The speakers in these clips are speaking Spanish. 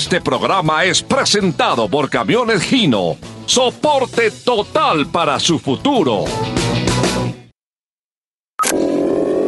Este programa es presentado por Camiones Gino. Soporte total para su futuro.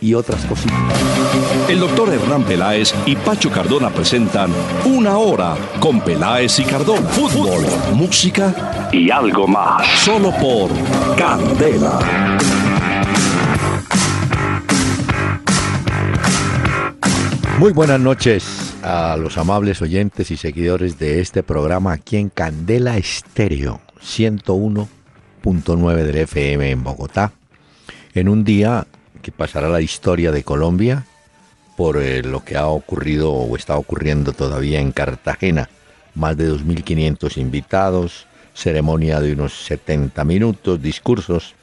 y otras cositas. El doctor Hernán Peláez y Pacho Cardona presentan Una Hora con Peláez y Cardona. Fútbol, música y algo más. Solo por Candela. Muy buenas noches a los amables oyentes y seguidores de este programa aquí en Candela Estéreo 101.9 del FM en Bogotá. En un día pasará la historia de Colombia por eh, lo que ha ocurrido o está ocurriendo todavía en Cartagena. Más de 2.500 invitados, ceremonia de unos 70 minutos, discursos.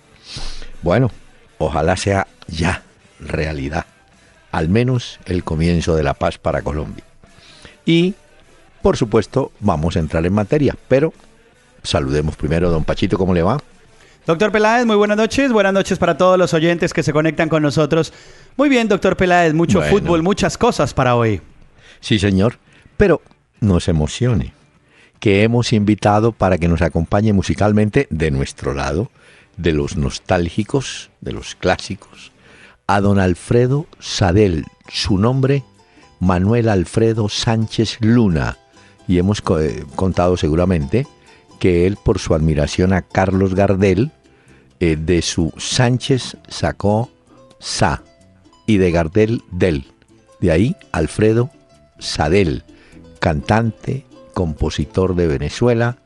Bueno, ojalá sea ya realidad, al menos el comienzo de la paz para Colombia. Y, por supuesto, vamos a entrar en materia, pero saludemos primero a don Pachito, ¿cómo le va? Doctor Peláez, muy buenas noches. Buenas noches para todos los oyentes que se conectan con nosotros. Muy bien, doctor Peláez, mucho Bueno. fútbol, muchas cosas para hoy. Sí, señor, pero no se emocione, que hemos invitado para que nos acompañe musicalmente de nuestro lado, de los nostálgicos, de los clásicos, a don Alfredo Sadel, su nombre, Manuel Alfredo Sánchez Luna, y hemos eh, contado seguramente que él, por su admiración a Carlos Gardel, eh, de su Sánchez sacó Sa y de Gardel Del. De ahí Alfredo Sadel, cantante, compositor de Venezuela,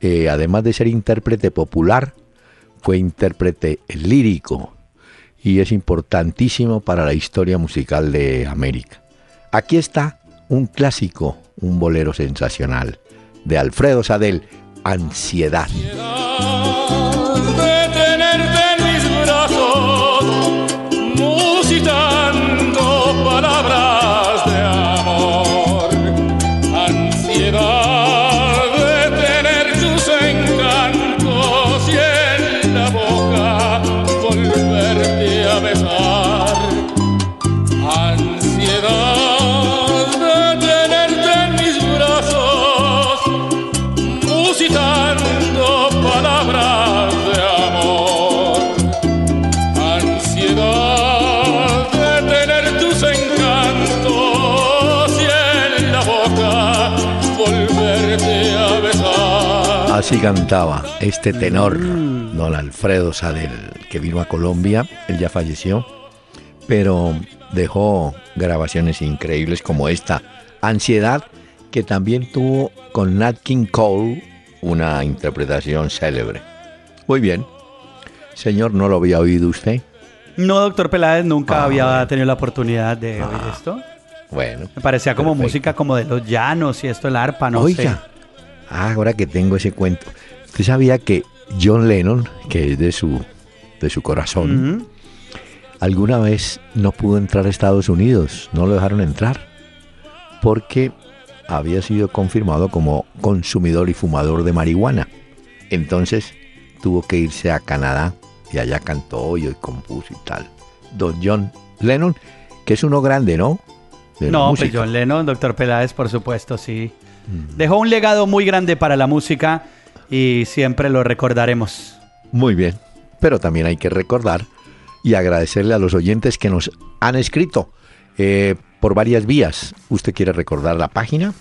eh, además de ser intérprete popular, fue intérprete lírico y es importantísimo para la historia musical de América. Aquí está un clásico, un bolero sensacional de Alfredo Sadel, Ansiedad. Así cantaba este tenor, don Alfredo Sadel, que vino a Colombia, él ya falleció, pero dejó grabaciones increíbles como esta, Ansiedad, que también tuvo con Nat King Cole una interpretación célebre. Muy bien. Señor, ¿no lo había oído usted? No, doctor Peláez, nunca Ah, había tenido la oportunidad de oír esto. Bueno. Me parecía como perfecto. música como de los llanos y esto el arpa, no Oiga, sé. Ah, ahora que tengo ese cuento, ¿usted sabía que John Lennon, que es de su, de su corazón, alguna vez no pudo entrar a Estados Unidos, no lo dejaron entrar, porque había sido confirmado como consumidor y fumador de marihuana. Entonces tuvo que irse a Canadá y allá cantó y compuso y tal. Don John Lennon, que es uno grande, ¿no? De No, pues. John Lennon, doctor Peláez, por supuesto, sí. Mm. Dejó un legado muy grande para la música y siempre lo recordaremos. Muy bien, pero también hay que recordar y agradecerle a los oyentes que nos han escrito eh, por varias vías. ¿Usted quiere recordar la página?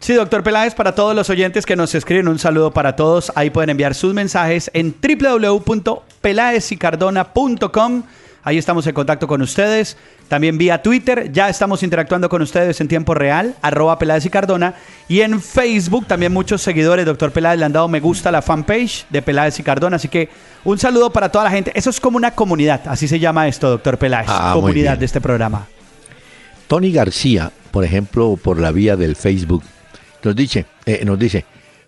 Sí, doctor Peláez, para todos los oyentes que nos escriben, un saludo para todos. Ahí pueden enviar sus mensajes en www.pelaezicardona.com. Ahí estamos en contacto con ustedes. También vía Twitter, ya estamos interactuando con ustedes en tiempo real, arroba Peláez y Cardona. Y en Facebook también muchos seguidores, doctor Peláez, le han dado me gusta a la fanpage de Peláez y Cardona. Así que un saludo para toda la gente. Eso es como una comunidad, así se llama esto, doctor Peláez. Ah, comunidad de este programa. Tony García, por ejemplo, por la vía del Facebook, nos dice, eh, nos dice,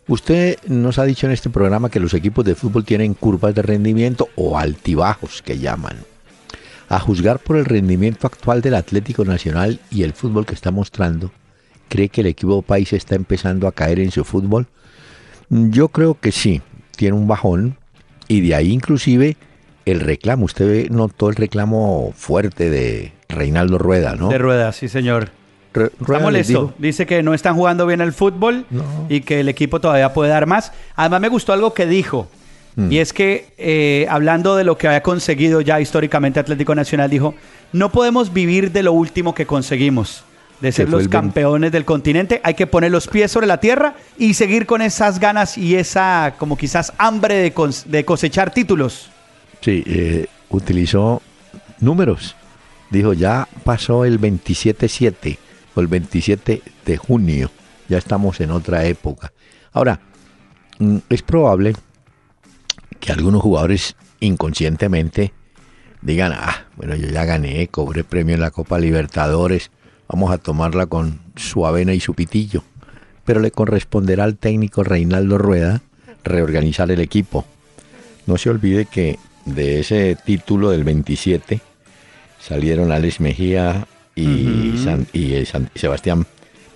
usted nos ha dicho en este programa que los equipos de fútbol tienen curvas de rendimiento o altibajos que llaman. A juzgar por el rendimiento actual del Atlético Nacional y el fútbol que está mostrando, ¿cree que el equipo país está empezando a caer en su fútbol? Yo creo que sí, tiene un bajón y de ahí inclusive el reclamo. Usted notó el reclamo fuerte de Reinaldo Rueda, ¿no? De Rueda, sí, señor. Está molesto. Dice que no están jugando bien el fútbol y que el equipo todavía puede dar más. Además me gustó algo que dijo. Mm. Y es que, eh, hablando de lo que había conseguido ya históricamente Atlético Nacional, dijo, no podemos vivir de lo último que conseguimos, de ser los campeones del continente, hay que poner los pies sobre la tierra y seguir con esas ganas y esa, como quizás, hambre de, cosechar títulos. Sí, eh, utilizó números. Dijo, ya pasó el 27-7 o el 27 de junio, ya estamos en otra época. Ahora, mm, es probable que algunos jugadores inconscientemente digan, ah, bueno, yo ya gané, cobré premio en la Copa Libertadores, vamos a tomarla con su avena y su pitillo. Pero le corresponderá al técnico Reinaldo Rueda reorganizar el equipo. No se olvide que de ese título del 27 salieron Alex Mejía y, y Sebastián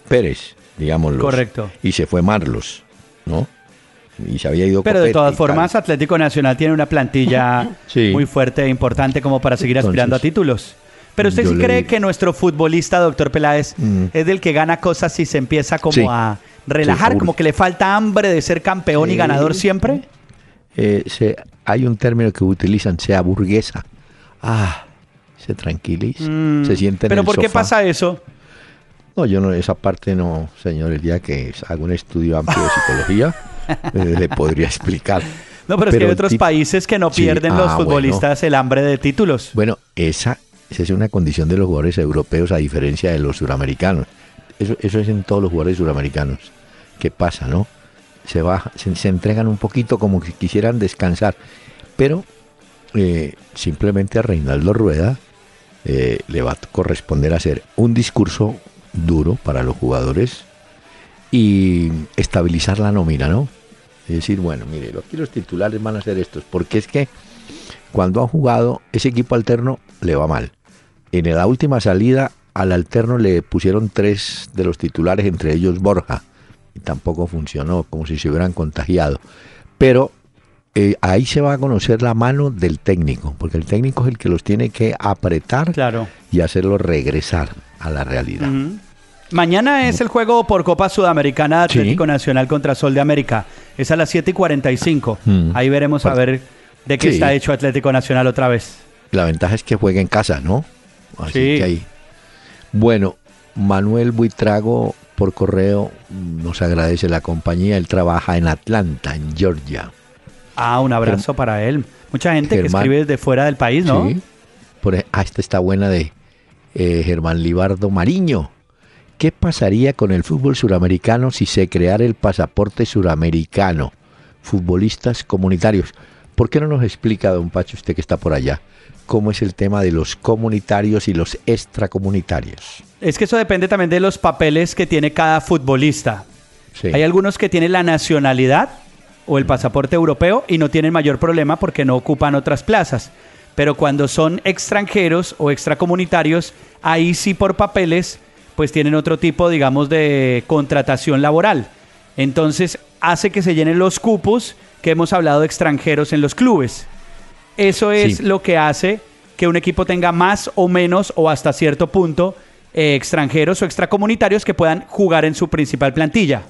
Pérez, digámoslo. Correcto. Y se fue Marlos, ¿no? Y se había ido Pero de todas formas, Atlético Nacional tiene una plantilla muy fuerte e importante como para seguir aspirando a títulos. Pero usted sí cree que nuestro futbolista, doctor Peláez, mm. es del que gana cosas y se empieza como a relajar, como que le falta hambre de ser campeón y ganador siempre. Eh, se, hay un término que utilizan, se aburguesa. Ah, se tranquiliza, mm. se siente en Pero ¿por qué pasa eso? No, yo no, esa parte no, señor, el día que hago un estudio amplio de psicología. Eh, le podría explicar. No, pero, es que hay otros países que no pierden los ah, futbolistas el hambre de títulos. Bueno, esa, es una condición de los jugadores europeos a diferencia de los suramericanos. Eso, eso es en todos los jugadores suramericanos. ¿Qué pasa, no? Se, baja, se, entregan un poquito como si quisieran descansar. Pero eh, simplemente a Reinaldo Rueda eh, le va a corresponder hacer un discurso duro para los jugadores y estabilizar la nómina, ¿no? Es decir, bueno, mire, aquí los titulares van a ser estos, porque es que cuando han jugado ese equipo alterno le va mal. En la última salida al alterno le pusieron tres de los titulares, entre ellos Borja, y tampoco funcionó, como si se hubieran contagiado. Pero eh, ahí se va a conocer la mano del técnico, porque el técnico es el que los tiene que apretar y hacerlos regresar a la realidad. Mañana es el juego por Copa Sudamericana Atlético Nacional contra Sol de América. Es a las 7 y 45. Mm. Ahí veremos a ver de qué está hecho Atlético Nacional otra vez. La ventaja es que juega en casa, ¿no? Así que ahí. Bueno, Manuel Buitrago por correo nos agradece la compañía. Él trabaja en Atlanta, en Georgia. Ah, un abrazo para él. Mucha gente que escribe desde fuera del país, ¿no? Sí. Por, e, ah, esta está buena de eh, Germán Libardo Mariño. ¿Qué pasaría con el fútbol suramericano si se creara el pasaporte suramericano? Futbolistas comunitarios. ¿Por qué no nos explica, don Pacho, usted que está por allá, cómo es el tema de los comunitarios y los extracomunitarios? Es que eso depende también de los papeles que tiene cada futbolista. Hay algunos que tienen la nacionalidad o el pasaporte europeo y no tienen mayor problema porque no ocupan otras plazas. Pero cuando son extranjeros o extracomunitarios, ahí sí por papeles pues tienen otro tipo, digamos, de contratación laboral. Entonces hace que se llenen los cupos que hemos hablado de extranjeros en los clubes. Eso es lo que hace que un equipo tenga más o menos o hasta cierto punto eh, extranjeros o extracomunitarios que puedan jugar en su principal plantilla.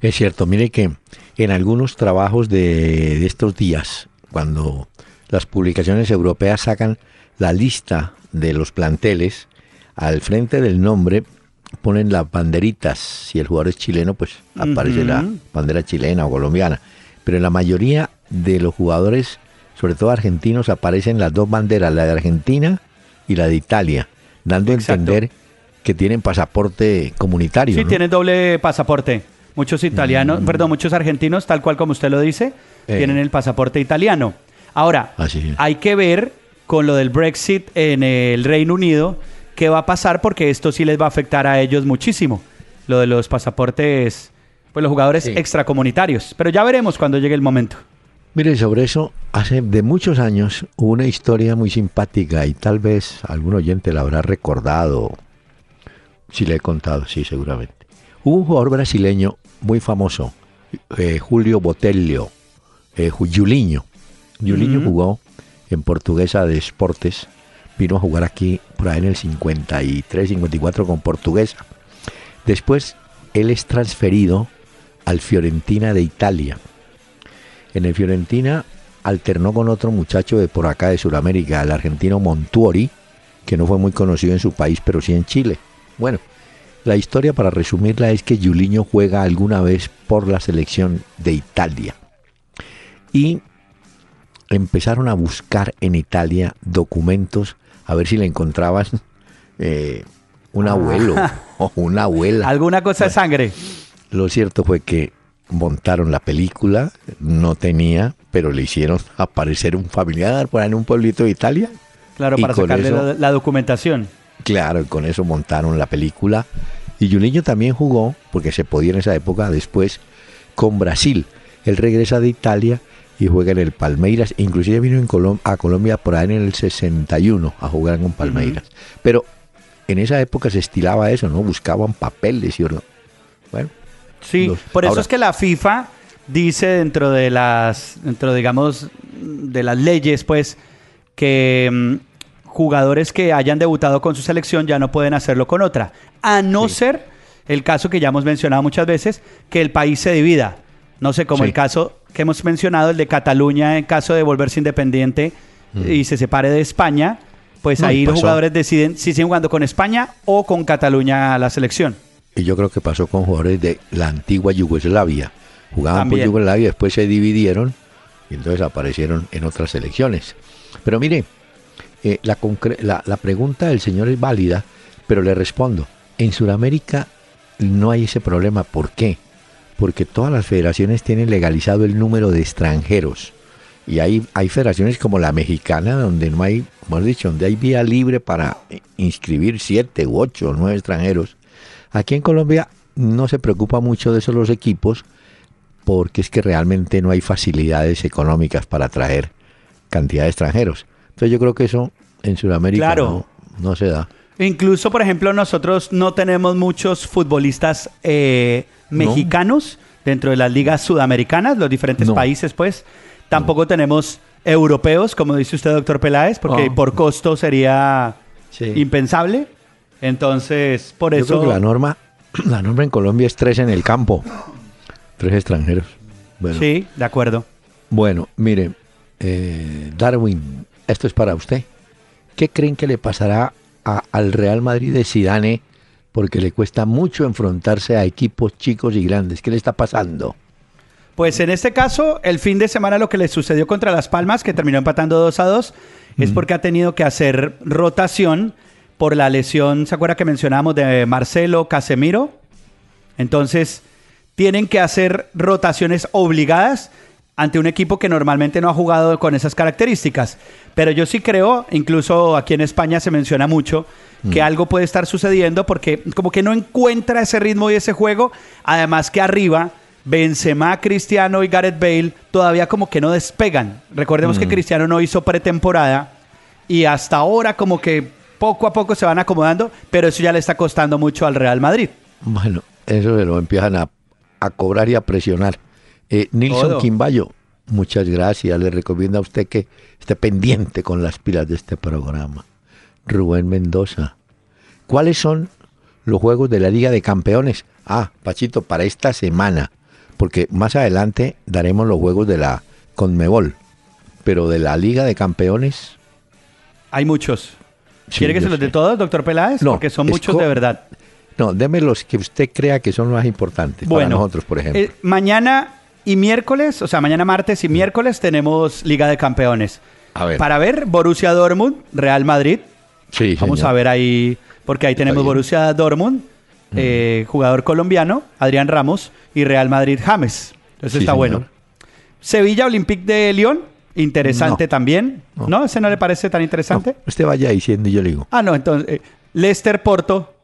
Es cierto, mire que en algunos trabajos de estos días, cuando las publicaciones europeas sacan la lista de los planteles, al frente del nombre ponen las banderitas. Si el jugador es chileno, pues aparece la bandera chilena o colombiana. Pero en la mayoría de los jugadores, sobre todo argentinos, aparecen las dos banderas, la de Argentina y la de Italia, dando a entender que tienen pasaporte comunitario. Sí, tienen doble pasaporte. Muchos italianos, mm. perdón, muchos argentinos, tal cual como usted lo dice, eh. tienen el pasaporte italiano. Ahora, hay que ver con lo del Brexit en el Reino Unido qué va a pasar porque esto sí les va a afectar a ellos muchísimo. Lo de los pasaportes, pues los jugadores extracomunitarios. Pero ya veremos cuando llegue el momento. Mire, sobre eso, hace de muchos años hubo una historia muy simpática y tal vez algún oyente la habrá recordado. Si le he contado, sí, seguramente. Hubo un jugador brasileño muy famoso, eh, Julio Botelho, eh, Juliño. Juliño jugó en Portuguesa de Esportes, vino a jugar aquí por ahí en el 53, 54 con Portuguesa. Después él es transferido al Fiorentina de Italia en el Fiorentina alternó con otro muchacho de por acá de Sudamérica, el argentino Montuori, que no fue muy conocido en su país, pero sí en Chile. Bueno, la historia para resumirla es que Juliño juega alguna vez por la selección de Italia. Y empezaron a buscar en Italia documentos a ver si le encontraban eh, un abuelo o una abuela. ¿Alguna cosa de sangre? Lo cierto fue que montaron la película, no tenía, pero le hicieron aparecer un familiar por ahí en un pueblito de Italia. Claro, para sacarle la, documentación. Claro, y con eso montaron la película. Y Juliño también jugó, porque se podía en esa época, después con Brasil. Él regresa de Italia y juega en el Palmeiras. Inclusive vino en a Colombia por ahí en el 61 a jugar con Palmeiras. Pero en esa época se estilaba eso, ¿no? Buscaban papeles y... Bueno, Sí, por eso es que la FIFA dice dentro de las, dentro digamos, de las leyes, pues, que mm, jugadores que hayan debutado con su selección ya no pueden hacerlo con otra, a no ser el caso que ya hemos mencionado muchas veces, que el país se divida. No sé, como el caso que hemos mencionado, el de Cataluña, en caso de volverse independiente mm. y se separe de España, pues ahí los jugadores deciden si siguen jugando con España o con Cataluña a la selección. Y yo creo que pasó con jugadores de la antigua Yugoslavia. Jugaban por Yugoslavia, después se dividieron y entonces aparecieron en otras selecciones. Pero mire, eh, la, la, pregunta del señor es válida, pero le respondo. En Sudamérica no hay ese problema. ¿Por qué? Porque todas las federaciones tienen legalizado el número de extranjeros. Y hay, hay federaciones como la mexicana, donde no hay, hemos dicho, donde hay vía libre para inscribir siete u ocho o nueve extranjeros. Aquí en Colombia no se preocupa mucho de eso los equipos porque es que realmente no hay facilidades económicas para atraer cantidad de extranjeros. Entonces yo creo que eso en Sudamérica no, se da. Incluso, por ejemplo, nosotros no tenemos muchos futbolistas eh, mexicanos dentro de las ligas sudamericanas, los diferentes países, pues. Tampoco tenemos europeos, como dice usted, doctor Peláez, porque por costo sería impensable. Entonces, por eso... Yo creo que la norma, la norma en Colombia es tres en el campo. Tres extranjeros. sí, de acuerdo. Bueno, mire, eh, Darwin, esto es para usted. ¿Qué creen que le pasará al Real Madrid de Zidane? Porque le cuesta mucho enfrentarse a equipos chicos y grandes. ¿Qué le está pasando? Pues en este caso, el fin de semana lo que le sucedió contra Las Palmas, que terminó empatando 2 a 2, es porque ha tenido que hacer rotación por la lesión, ¿se acuerda que mencionamos de Marcelo Casemiro? Entonces, tienen que hacer rotaciones obligadas ante un equipo que normalmente no ha jugado con esas características. Pero yo sí creo, incluso aquí en España se menciona mucho, que mm. algo puede estar sucediendo porque como que no encuentra ese ritmo y ese juego. Además que arriba, Benzema, Cristiano y Gareth Bale todavía como que no despegan. Recordemos que mm. Cristiano no hizo pretemporada y hasta ahora como que poco a poco se van acomodando, pero eso ya le está costando mucho al Real Madrid. Bueno, eso se lo empiezan a, cobrar y a presionar. Eh, Nilson Quimbayo, muchas gracias. Le recomiendo a usted que esté pendiente con las pilas de este programa. Rubén Mendoza, ¿cuáles son los juegos de la Liga de Campeones? Ah, Pachito, para esta semana, porque más adelante daremos los juegos de la Conmebol, pero de la Liga de Campeones. Hay muchos. ¿Quiere que se los dé todos, doctor Peláez? No, Porque son muchos de verdad. No, déme los que usted crea que son más importantes para nosotros, por ejemplo. Eh, mañana y miércoles, o sea, mañana martes y miércoles tenemos Liga de Campeones. A ver. Para ver Borussia Dortmund, Real Madrid. Sí, Vamos a ver ahí, porque ahí tenemos Borussia Dortmund, eh, jugador colombiano, Adrián Ramos, y Real Madrid James. Eso está bueno. Sevilla Olympique de Lyon, Interesante también. No. ¿Ese no le parece tan interesante? usted vaya diciendo y yo le digo. Ah, no, entonces. Eh, Leicester Porto.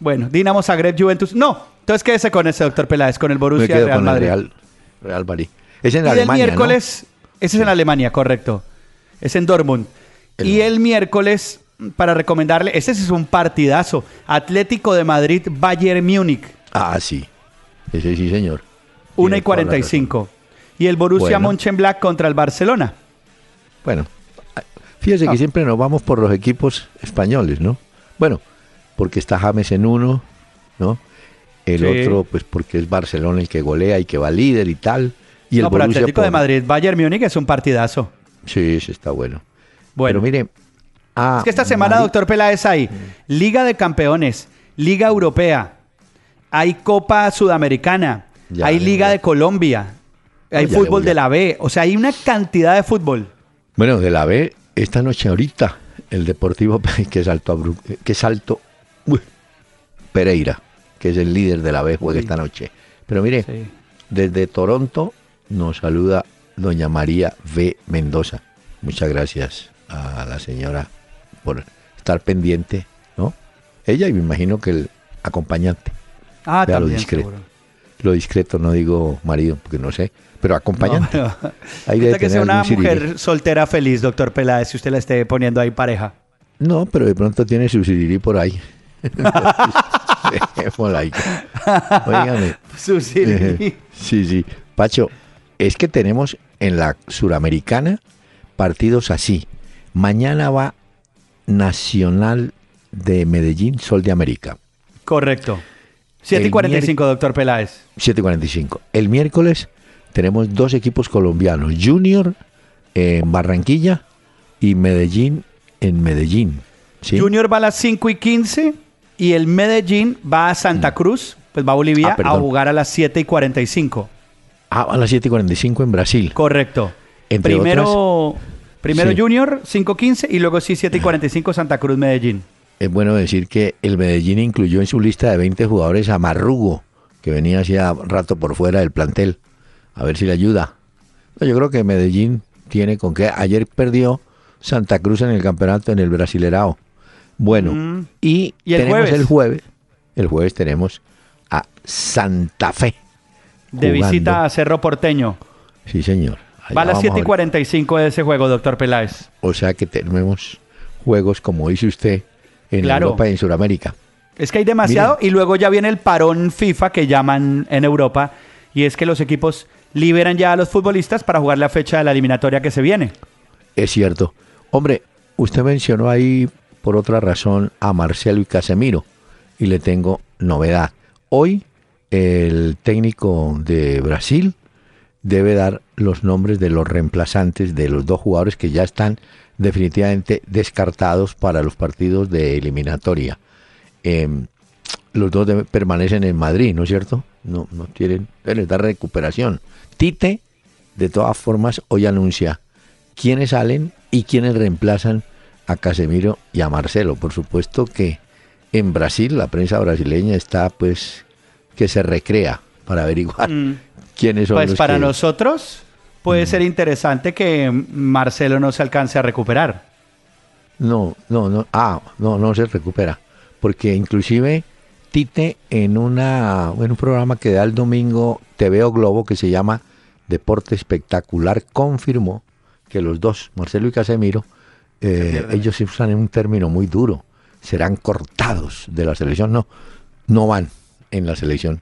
No. Bueno, Dinamo Zagreb Juventus. No. Entonces quédese con ese, doctor Peláez, con el Borussia Real Madrid. Real, Real Madrid. Es en y Alemania, el miércoles, ese es en Alemania, correcto. Es en Dortmund. El- y el miércoles, para recomendarle, ese es un partidazo. Atlético de Madrid, Bayern Múnich, Ah, sí. Ese sí, señor. 1 y Tiene toda la 45. Y el Borussia Bueno. Mönchengladbach contra el Barcelona. Bueno, fíjese Ah. que siempre nos vamos por los equipos españoles, ¿no? Bueno, porque está James en uno, ¿no? El Sí. otro, pues porque es Barcelona el que golea y que va líder y tal. Y el no, pero Borussia Atlético de Madrid, Bayern Múnich es un partidazo. Sí, sí, está bueno. Bueno, Pero mire. ah, es que esta semana, doctor Peláez, hay Liga de Campeones, Liga Europea, hay Copa Sudamericana, Ya, hay Liga ya. de Colombia, hay ya fútbol de la B. O sea, hay una cantidad de fútbol. Bueno, de la B, esta noche ahorita, el Deportivo que Bru- que saltó uy, Pereira, que es el líder de la B, juega esta noche. Pero mire, Sí. desde Toronto nos saluda doña María V. Mendoza. Muchas gracias a la señora por estar pendiente, ¿no? Ella y me imagino que el acompañante. Ah, Vea lo también, discreto. seguro. Lo discreto no digo marido, porque no sé, pero acompañante. No, no. Ahí debe que sea una mujer soltera feliz, doctor Peláez, si usted la esté poniendo ahí pareja. No, pero de pronto tiene su sirirí por ahí. Siriri. Sí, sí. Pacho, es que tenemos en la suramericana partidos así. Mañana va Nacional de Medellín, Sol de América, Correcto. 7 y El 45, doctor Peláez. 7.45. El miércoles tenemos dos equipos colombianos, Junior en Barranquilla y Medellín en Medellín. ¿sí? Junior va a las 5 y 15 y el Medellín va a Santa Cruz, pues va a Bolivia Ah, a jugar a las 7 y 45. Ah, a las 7.45 en Brasil. Correcto. Entre primero primero Sí. Junior 5-15 y luego sí 7 y 45 Santa Cruz Medellín. Es bueno decir que el Medellín incluyó en su lista de 20 jugadores a Marrugo, que venía hacía rato por fuera del plantel. A ver si le ayuda. No, yo creo que Medellín tiene con qué. Ayer perdió Santa Cruz en el campeonato en el Brasilerao. Bueno, Mm. y, ¿Y el tenemos jueves? el jueves. El jueves tenemos a Santa Fe. De jugando. visita a Cerro Porteño. Sí, señor. Allá Va a las vamos 7 y ver. 45 de ese juego, doctor Peláez. O sea que tenemos juegos, como dice usted, en Claro. Europa y en Sudamérica. Es que hay demasiado y luego ya viene el parón FIFA que llaman en Europa y es que los equipos liberan ya a los futbolistas para jugar la fecha de la eliminatoria que se viene. Es cierto. Hombre, usted mencionó ahí por otra razón a Marcelo y Casemiro y le tengo novedad. Hoy el técnico de Brasil debe dar los nombres de los reemplazantes de los dos jugadores que ya están definitivamente descartados para los partidos de eliminatoria. Em, los dos permanecen en Madrid, ¿no es cierto? No, no tienen, les da recuperación. Tite, de todas formas, hoy anuncia quiénes salen y quiénes reemplazan a Casemiro y a Marcelo. Por supuesto que en Brasil, la prensa brasileña está pues que se recrea para averiguar Mm. quiénes son Pues los para que- nosotros puede ser interesante que Marcelo no se alcance a recuperar. No, no, no. Ah, no, no se recupera. Porque inclusive Tite en una en un programa que da el domingo TV o Globo que se llama Deporte Espectacular confirmó que los dos, Marcelo y Casemiro, eh, ellos usan un término muy duro. Serán cortados de la selección. No, no van en la selección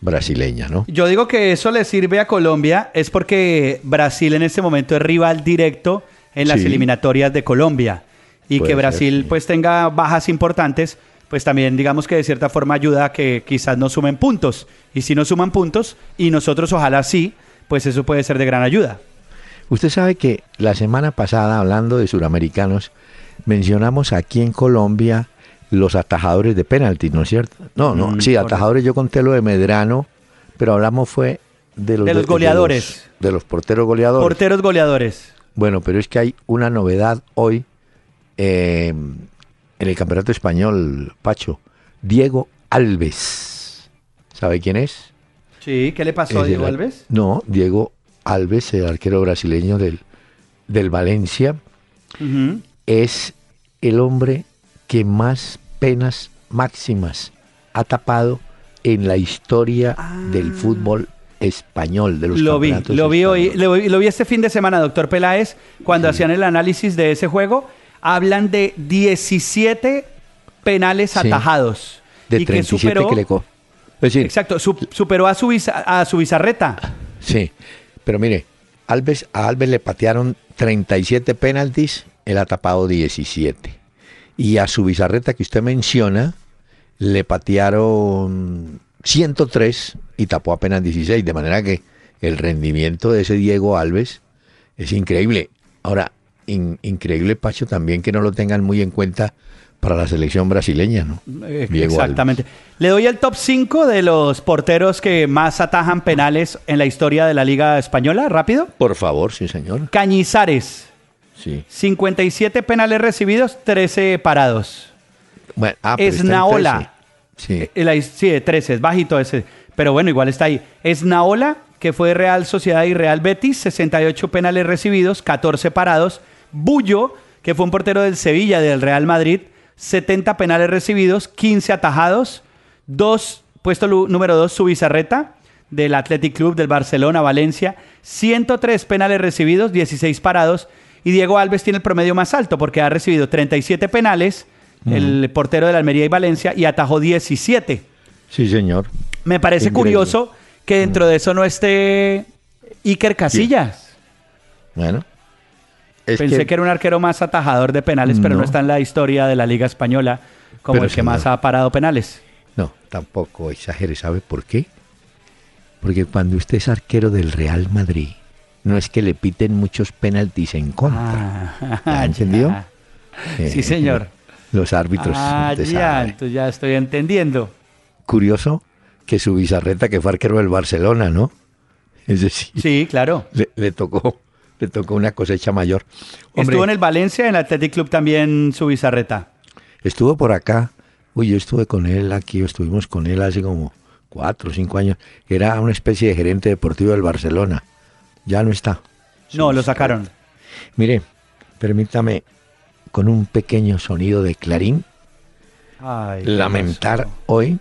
brasileña, ¿no? Yo digo que eso le sirve a Colombia es porque Brasil en este momento es rival directo en las Sí. eliminatorias de Colombia y Puede que ser, Brasil sí. pues tenga bajas importantes, pues también digamos que de cierta forma ayuda a que quizás no sumen puntos y si no suman puntos y nosotros ojalá sí, pues eso puede ser de gran ayuda. Usted sabe que la semana pasada, hablando de suramericanos, mencionamos aquí en Colombia los atajadores de penaltis, ¿no es cierto? No, no, Mm, sí, atajadores yo conté lo de Medrano, pero hablamos fue de los, De los goleadores. De los, de los porteros goleadores. Porteros goleadores. bueno, pero es que hay una novedad hoy eh, en el Campeonato Español, Pacho. Diego Alves. ¿Sabe quién es? Sí, ¿qué le pasó a Diego Alves? No, Diego Alves, el arquero brasileño del, del Valencia, es el hombre que más penas máximas ha tapado en la historia Ah. del fútbol español, de los Lo vi, lo vi hoy, lo, vi- lo vi este fin de semana, doctor Peláez, cuando hacían el análisis de ese juego, hablan de 17 penales Sí. atajados. De y que 37 superó, que le co- Es decir, Exacto, su- superó a su, a su bizarreta. Sí, pero mire, Alves, a Alves le patearon 37 penaltis, él ha tapado 17. Y a su bizarreta que usted menciona, le patearon 103 y tapó apenas 16. De manera que el rendimiento de ese Diego Alves es increíble. Ahora, in- increíble, Pacho, también que no lo tengan muy en cuenta para la selección brasileña, ¿no? Eh, Diego Exactamente. Le doy el top 5 de los porteros que más atajan penales en la historia de la Liga Española, rápido. Por favor, sí, señor. Cañizares, Sí. 57 penales recibidos, 13 parados. Bueno, ah, Esnaola. 13. Sí. Eh, la- sí, de 13, es bajito ese. Pero bueno, igual está ahí. Esnaola, que fue Real Sociedad y Real Betis, 68 penales recibidos, 14 parados. Bullo, que fue un portero del Sevilla, del Real Madrid, 70 penales recibidos, 15 atajados. Dos, puesto número 2, Subizarreta, del Athletic Club del Barcelona, Valencia, 103 penales recibidos, 16 parados. Y Diego Alves tiene el promedio más alto porque ha recibido 37 penales, el portero de la Almería y Valencia, y atajó 17. Sí, señor. Me parece Increíble. curioso que dentro de eso no esté Iker Casillas. Bueno. Es Pensé que... era un arquero más atajador de penales, pero no No. está en la historia de la Liga Española como Pero, el que más ha parado penales. No, tampoco exagere. ¿Sabe por qué? Porque cuando usted es arquero del Real Madrid, no es que le piten muchos penaltis en contra. Ah, ¿Ya entendió? ya. Eh, Sí, señor. Los árbitros. Ah, ya, entonces ya estoy entendiendo. Curioso que su bizarreta, que fue arquero del Barcelona, ¿no? Es decir, Sí, claro. le, le tocó, le tocó una cosecha mayor. Hombre, Estuvo en el Valencia, en el Athletic Club también su bizarreta. Estuvo por acá. Uy, yo estuve con él aquí, estuvimos con él hace como cuatro o cinco años. Era una especie de gerente deportivo del Barcelona. Ya no está. No, lo sacaron. Mire, permítame, con un pequeño sonido de clarín, Ay, lamentar hoy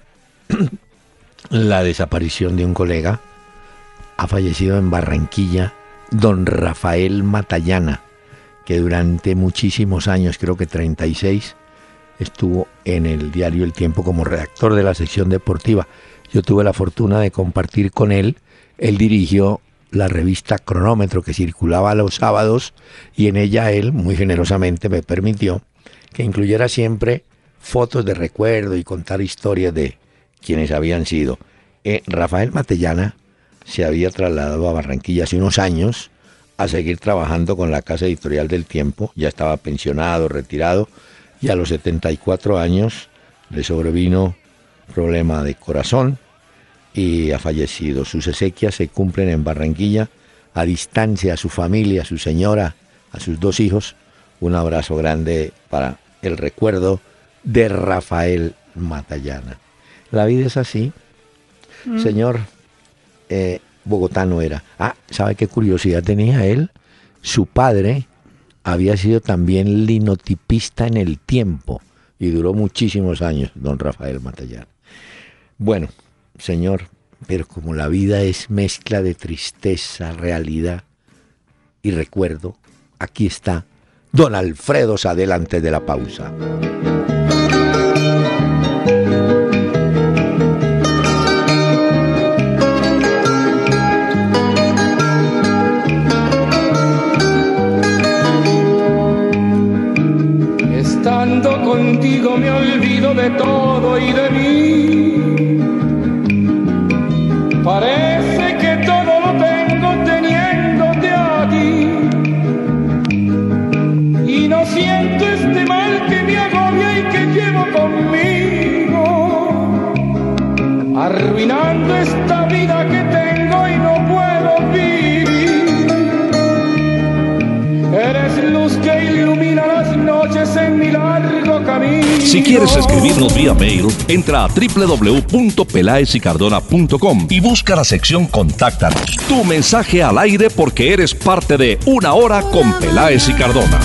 la desaparición de un colega. Ha fallecido en Barranquilla, don Rafael Matallana, que durante muchísimos años, creo que 36, estuvo en el diario El Tiempo como redactor de la sección deportiva. Yo tuve la fortuna de compartir con él. Él dirigió la revista Cronómetro que circulaba los sábados y en ella él muy generosamente me permitió que incluyera siempre fotos de recuerdo y contar historias de quienes habían sido. Eh, Rafael Matellana se había trasladado a Barranquilla hace unos años a seguir trabajando con la Casa Editorial del Tiempo, ya estaba pensionado, retirado, y a los 74 años le sobrevino problema de corazón y ha fallecido. Sus exequias se cumplen en Barranquilla, a distancia a su familia, a su señora, a sus dos hijos. Un abrazo grande para el recuerdo de Rafael Matallana. La vida es así. Señor, eh, bogotano era. Ah, ¿sabe qué curiosidad tenía él? Su padre había sido también linotipista en el tiempo y duró muchísimos años, don Rafael Matallana. Bueno, señor, pero como la vida es mezcla de tristeza, realidad y recuerdo, aquí está don Alfredo Sadelante de la pausa. Estando contigo me olvido de todo y de mí. Parece que todo lo tengo teniéndote a ti. Y no siento este mal que me agobia y que llevo conmigo. Arruinando esta vida que tengo y no puedo vivir. En mi largo camino. Si quieres escribirnos vía mail, entra a www.pelaesicardona.com y busca la sección Contáctanos. Tu mensaje al aire porque eres parte de Una Hora con Peláez y Cardona.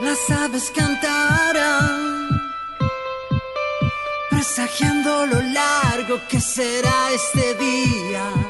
Las aves cantarán, presagiando lo largo largo que será este día.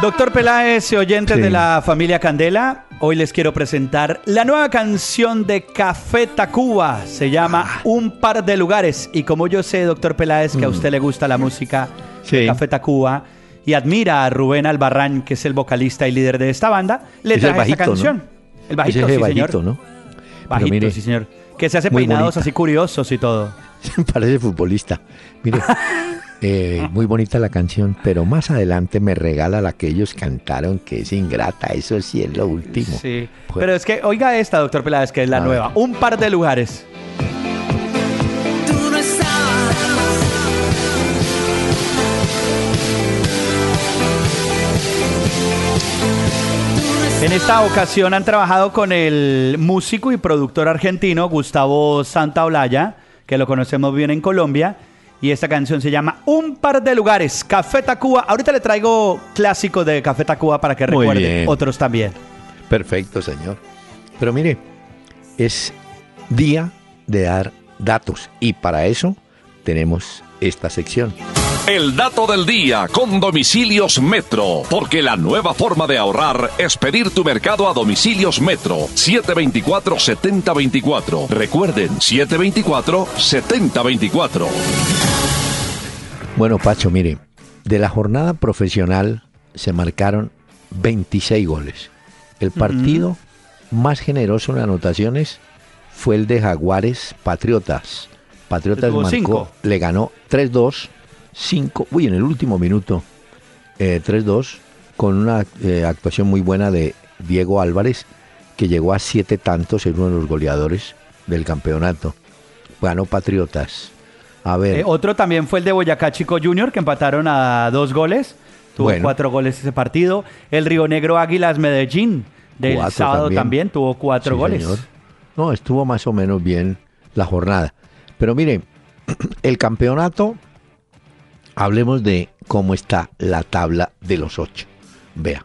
Doctor Peláez, oyentes Sí. de la familia Candela, hoy les quiero presentar la nueva canción de Café Tacuba. Se llama. Un par de lugares. Y como yo sé, doctor Peláez, que a usted le gusta la música de Mm. Sí. Café Tacuba y admira a Rubén Albarrán, que es el vocalista y líder de esta banda, le Es traje esta bajito, ¿no? canción. El bajito, sí, bajito, señor. ¿no? Bajito, mire, sí, señor. Que se hace peinados bonita. así curiosos y todo. Parece futbolista. Mire, eh, muy bonita la canción, pero más adelante me regala la que ellos cantaron, que es ingrata. Eso sí es lo último. Sí. Pues- Pero es que, oiga esta, doctor Peláez, que es la ver. nueva. Un par de lugares. Tú no estabas. En esta ocasión han trabajado con el músico y productor argentino Gustavo Santaolalla, que lo conocemos bien en Colombia. Y esta canción se llama Un par de lugares, Café Tacuba. Ahorita le traigo clásicos de Café Tacuba para que Muy recuerden bien. otros también. Perfecto, señor. Pero mire, es día de dar datos y para eso tenemos esta sección. El dato del día con Domicilios Metro, porque la nueva forma de ahorrar es pedir tu mercado a Domicilios Metro 724-7024. Recuerden, 724-7024. Bueno, Pacho, mire, de la jornada profesional se marcaron 26 goles. El partido más generoso en anotaciones fue el de Jaguares Patriotas. Patriotas marcó, cinco. le ganó 3-2, 5, uy, en el último minuto, eh, 3-2, con una eh, actuación muy buena de Diego Álvarez, que llegó a siete tantos, en uno de los goleadores del campeonato. Ganó Patriotas. A ver, Eh, otro también fue el de Boyacá Chico Junior, que empataron a dos goles. Tuvo Bueno. cuatro goles ese partido. El Río Negro Águilas Medellín, del Cuatro sábado también. también. tuvo cuatro Sí, goles. señor. No, estuvo más o menos bien la jornada. Pero mire, el campeonato, hablemos de cómo está la tabla de los ocho. Vea.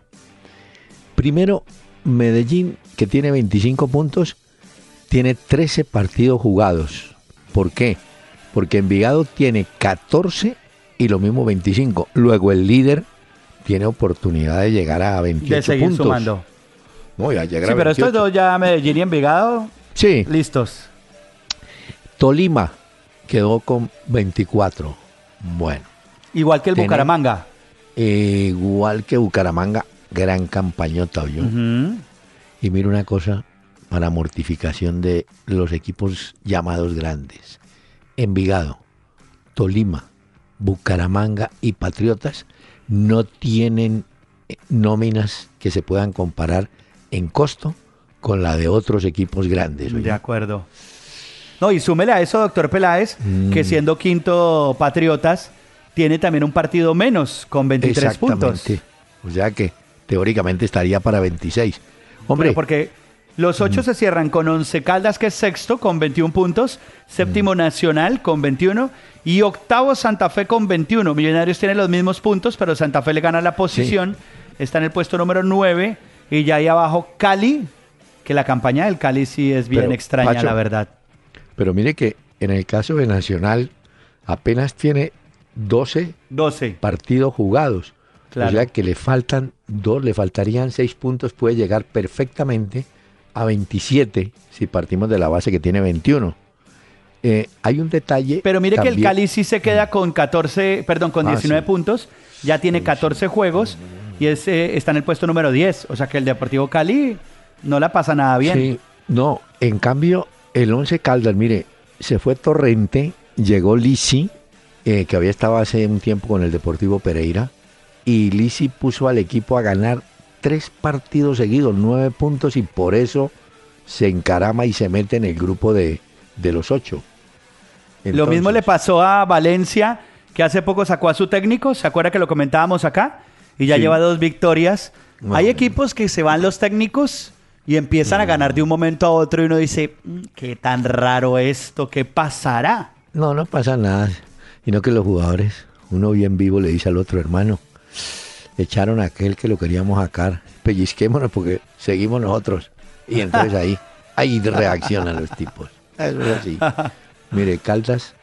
Primero, Medellín, que tiene 25 puntos, tiene 13 partidos jugados. ¿Por qué? Porque Envigado tiene 14 y lo mismo 25. Luego el líder tiene oportunidad de llegar a 28 De seguir puntos. sumando. No, ya llegar Sí, a pero estos 28. dos ya Medellín y Envigado, Sí, listos. Tolima quedó con 24. Bueno, Igual que el Bucaramanga. eh, igual que Bucaramanga, gran campañota. Ujú. Y mira una cosa para mortificación de los equipos llamados grandes. Envigado, Tolima, Bucaramanga y Patriotas no tienen eh, nóminas que se puedan comparar en costo con la de otros equipos grandes. De acuerdo. No, y súmele a eso, doctor Peláez, que Mm. siendo quinto Patriotas, tiene también un partido menos, con 23 puntos. Exactamente. O sea que teóricamente estaría para 26. Hombre, Pero porque los ocho se cierran con 11 Caldas, que es sexto, con 21 puntos, séptimo Nacional con 21 y octavo Santa Fe con 21. Millonarios tiene los mismos puntos, pero Santa Fe le gana la posición, está en el puesto número 9 y ya ahí abajo Cali, que la campaña del Cali sí es bien Pero, extraña, Pacho, la verdad. pero mire que en el caso de Nacional apenas tiene 12 12. partidos jugados. Claro. O sea que le faltan dos, le faltarían seis puntos, puede llegar perfectamente a 27 si partimos de la base que tiene 21. Eh, hay un detalle. Pero mire que el también- Cali sí se queda con 14, perdón, con Ah, 19 sí. puntos, ya tiene 14 juegos y es, eh, está en el puesto número 10. O sea que el Deportivo Cali no la pasa nada bien. Sí, no, en cambio, el 11 Caldas, mire, se fue Torrente, llegó Lisi, eh, que había estado hace un tiempo con el Deportivo Pereira, y Lisi puso al equipo a ganar tres partidos seguidos, nueve puntos, y por eso se encarama y se mete en el grupo de, de los ocho. Lo mismo le pasó a Valencia, que hace poco sacó a su técnico, ¿se acuerda que lo comentábamos acá? Y ya Sí. lleva dos victorias. Hay equipos que se van los técnicos y empiezan a ganar de un momento a otro y uno dice, "Mm, qué tan raro esto, ¿qué pasará? No, no pasa nada, sino que los jugadores, uno bien vivo le dice al otro hermano, echaron a aquel que lo queríamos sacar, pellizquémonos porque seguimos nosotros. Y entonces ahí, ahí reaccionan los tipos. Eso es así. Mire, Caldas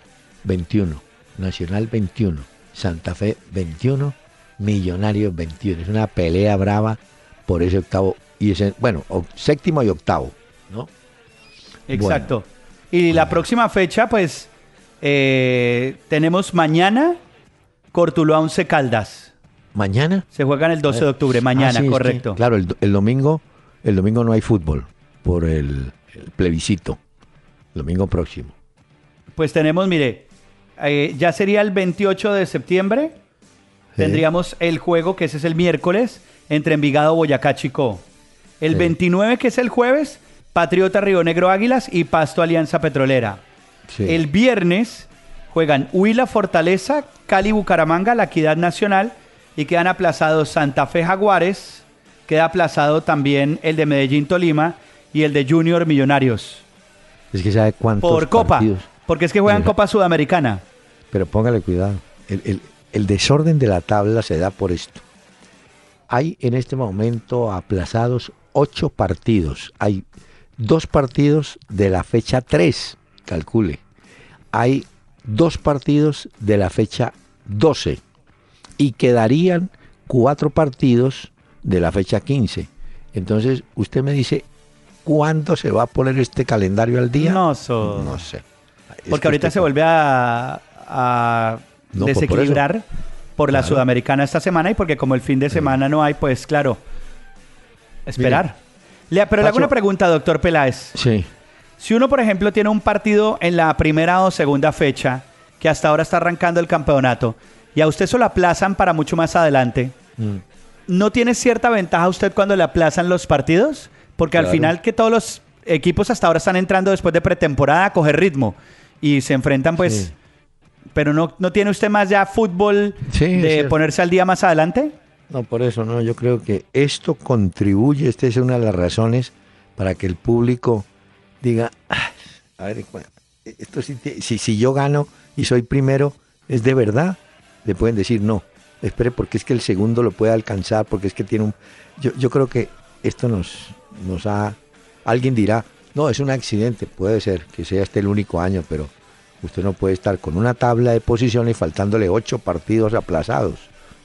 21, Nacional 21, Santa Fe 21, Millonarios 21. Es una pelea brava por ese octavo y ese, bueno, séptimo y octavo, ¿no? Exacto. Y la próxima fecha, pues, eh, tenemos mañana Cortuluá 11 Caldas. Mañana. Se juegan el 12 de octubre, mañana, Ah, sí, es que, correcto. claro, el, do- el domingo, el domingo no hay fútbol por el, el plebiscito. El domingo próximo. Pues tenemos, mire, eh, ya sería el 28 de septiembre. Sí. Tendríamos el juego, que ese es el miércoles, entre Envigado, Boyacá, Chico. El Sí. 29, que es el jueves, Patriota Río Negro Águilas y Pasto Alianza Petrolera. Sí. El viernes juegan Huila Fortaleza, Cali Bucaramanga, La Equidad Nacional y quedan aplazados Santa Fe Jaguares, queda aplazado también el de Medellín Tolima y el de Junior Millonarios. Es que sabe cuántos Por Copa, partidos. porque es que juegan. Copa Sudamericana. Pero póngale cuidado. El, el- el desorden de la tabla se da por esto. Hay en este momento aplazados ocho partidos. Hay dos partidos de la fecha 3, calcule. Hay dos partidos de la fecha 12. Y quedarían cuatro partidos de la fecha 15. Entonces, usted me dice, ¿cuándo se va a poner este calendario al día? No, so- No sé. Es Porque que ahorita usted- se vuelve a, a No, por- por desequilibrar por, la Claro. Sudamericana esta semana y porque como el fin de semana no hay, pues claro, esperar. Le- pero le hago Pacho. una pregunta, doctor Peláez. Sí. Si uno, por ejemplo, tiene un partido en la primera o segunda fecha, que hasta ahora está arrancando el campeonato, y a usted se lo aplazan para mucho más adelante, Mm. ¿no tiene cierta ventaja usted cuando le aplazan los partidos? Porque al final que todos los equipos hasta ahora están entrando después de pretemporada a coger ritmo y se enfrentan pues... Sí. Pero no, no tiene usted más ya fútbol Sí, de ponerse al día más adelante? No, por eso no, yo creo que esto contribuye, esta es una de las razones para que el público diga, "Ah, a ver, esto te- si, si yo gano y soy primero, ¿es de verdad? Le pueden decir no, espere porque es que el segundo lo puede alcanzar, porque es que tiene un... Yo, yo creo que esto nos, nos ha... Alguien dirá, no, es un accidente, puede ser que sea este el único año, pero usted no puede estar con una tabla de posiciones faltándole ocho partidos aplazados.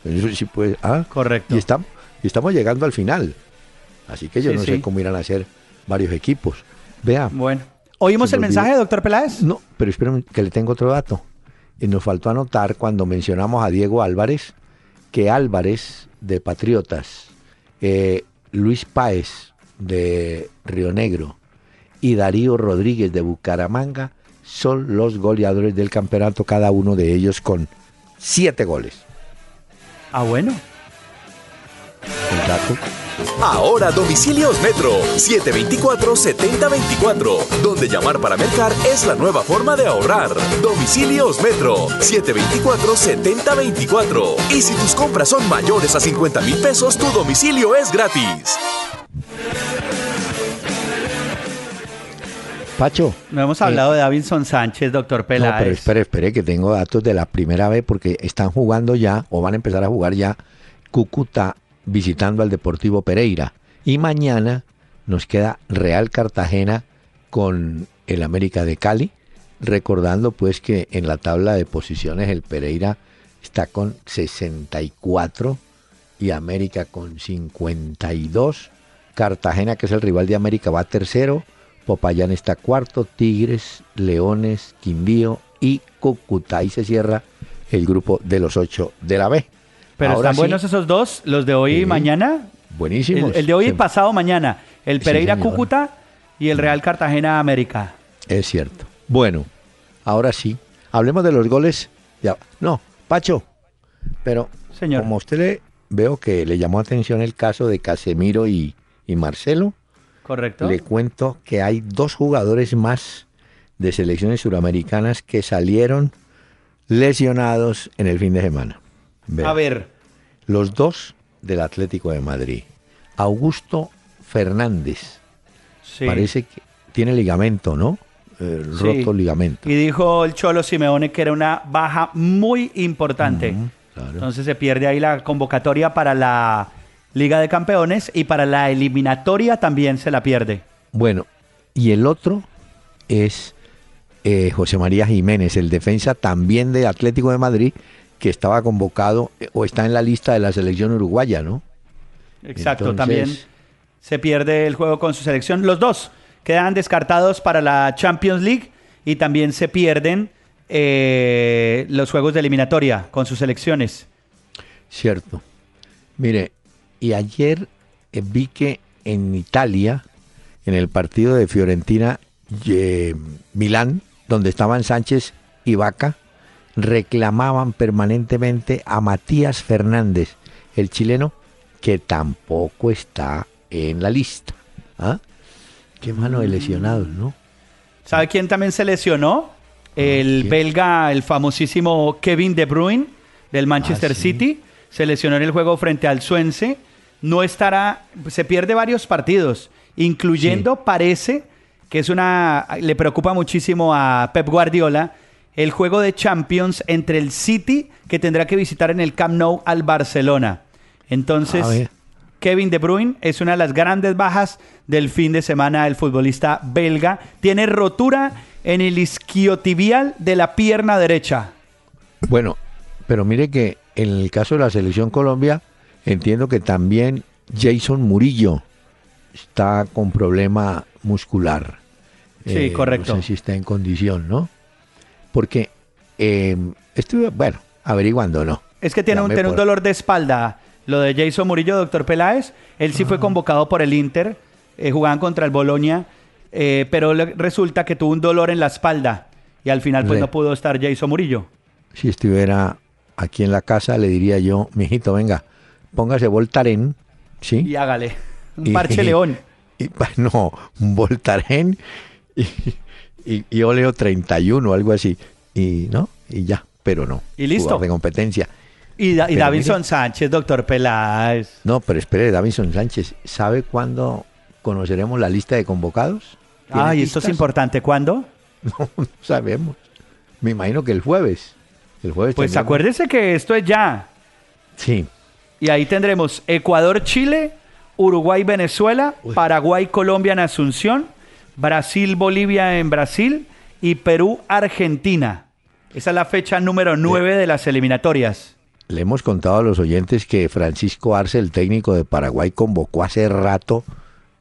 Eso sí puede... Ah, Correcto. y estamos, y estamos llegando al final. Así que yo Sí, no sí. sé cómo irán a ser varios equipos. Vea, Bueno. ¿Oímos el me mensaje, olvidó. doctor Peláez? no, pero espérenme que le tengo otro dato. Y nos faltó anotar cuando mencionamos a Diego Álvarez, que Álvarez de Patriotas, eh, Luis Páez de Río Negro y Darío Rodríguez de Bucaramanga son los goleadores del campeonato, cada uno de ellos con siete goles. Ah, bueno. El dato. Ahora domicilios Metro 724-7024, donde llamar para mercar es la nueva forma de ahorrar. Domicilios Metro 724-7024. Y si tus compras son mayores a 50 mil pesos, tu domicilio es gratis. Pacho. No hemos eh, hablado de Davinson Sánchez, doctor Peláez. No, pero espere, espere, que tengo datos de la primera vez porque están jugando ya o van a empezar a jugar ya Cúcuta visitando al Deportivo Pereira. Y mañana nos queda Real Cartagena con el América de Cali. Recordando pues que en la tabla de posiciones el Pereira está con 64 y América con 52. Cartagena, que es el rival de América, va tercero. Popayán está cuarto. Tigres, Leones, Quindío y Cúcuta. Ahí se cierra el grupo de los ocho de la B. Pero Ahora están sí, buenos esos dos, los de hoy y Sí. mañana. Buenísimos. El, el de hoy y pasado mañana. El Sí, Pereira señor. Cúcuta y el Real Cartagena América. Es cierto. Bueno, ahora sí. Hablemos de los goles. Ya. No, Pacho. Pero Señor. como a usted le veo que le llamó atención el caso de Casemiro y, y Marcelo, Correcto. le cuento que hay dos jugadores más de selecciones suramericanas que salieron lesionados en el fin de semana. Vea. A ver. Los dos del Atlético de Madrid. Augusto Fernández. Sí. Parece que tiene ligamento, ¿no? Eh, Sí. roto ligamento. Y dijo el Cholo Simeone que era una baja muy importante. Claro. Entonces se pierde ahí la convocatoria para la Liga de Campeones y para la eliminatoria también se la pierde. Bueno, y el otro es eh, José María Jiménez, el defensa también de Atlético de Madrid, que estaba convocado eh, o está en la lista de la selección uruguaya, ¿no? Exacto, Entonces- también se pierde el juego con su selección. Los dos quedan descartados para la Champions League y también se pierden eh, los juegos de eliminatoria con sus selecciones. Cierto. Mire, y ayer eh, vi que en Italia, en el partido de Fiorentina eh, Milán, donde estaban Sánchez y Vaca, reclamaban permanentemente a Matías Fernández, el chileno, que tampoco está en la lista. ¿Ah? Qué mano de lesionados, ¿no? ¿Sabe quién también se lesionó? El ¿quién? belga, el famosísimo Kevin De Bruyne del Manchester Ah, sí. City. Se lesionó en el juego frente al Suense. No estará, se pierde varios partidos, incluyendo, parece que es una, le preocupa muchísimo a Pep Guardiola el juego de Champions entre el City que tendrá que visitar en el Camp Nou al Barcelona. Entonces. Kevin De Bruyne es una de las grandes bajas del fin de semana del futbolista belga. Tiene rotura en el isquiotibial de la pierna derecha. Bueno, pero mire que en el caso de la selección Colombia, entiendo que también Jason Murillo está con problema muscular. Sí, correcto. No sé si está en condición, ¿no? Porque eh, estuve, bueno, averiguando, ¿no? Es que tiene, un, tiene un dolor de espalda. Lo de Jason Murillo, doctor Peláez. Él sí Ah. fue convocado por el Inter. eh, jugaban contra el Bolonia. eh, pero le- resulta que tuvo un dolor en la espalda. Y al final, pues no pudo estar Jason Murillo. Si estuviera aquí en la casa, le diría yo, mijito, venga, póngase Voltaren, ¿sí? Y hágale. Un Y- parche león. Y, pa- no, Voltaren y, y, y óleo 31 o algo así. Y no, y ya, pero no. Y listo. De competencia. Y, Da- y mire- Sánchez, doctor Peláez. No, pero espere, Davinson Sánchez, ¿sabe cuándo conoceremos la lista de convocados? ¿Tiene Ay, esto es importante. ¿Cuándo? No, no sabemos. Me imagino que el jueves. El jueves Pues tendremos- acuérdese que esto es ya. Sí, Y ahí tendremos Ecuador-Chile, Uruguay-Venezuela, Paraguay-Colombia en Asunción, Brasil-Bolivia en Brasil y Perú-Argentina. Esa es la fecha número 9 de las eliminatorias. le hemos contado a los oyentes que Francisco Arce, el técnico de Paraguay, convocó hace rato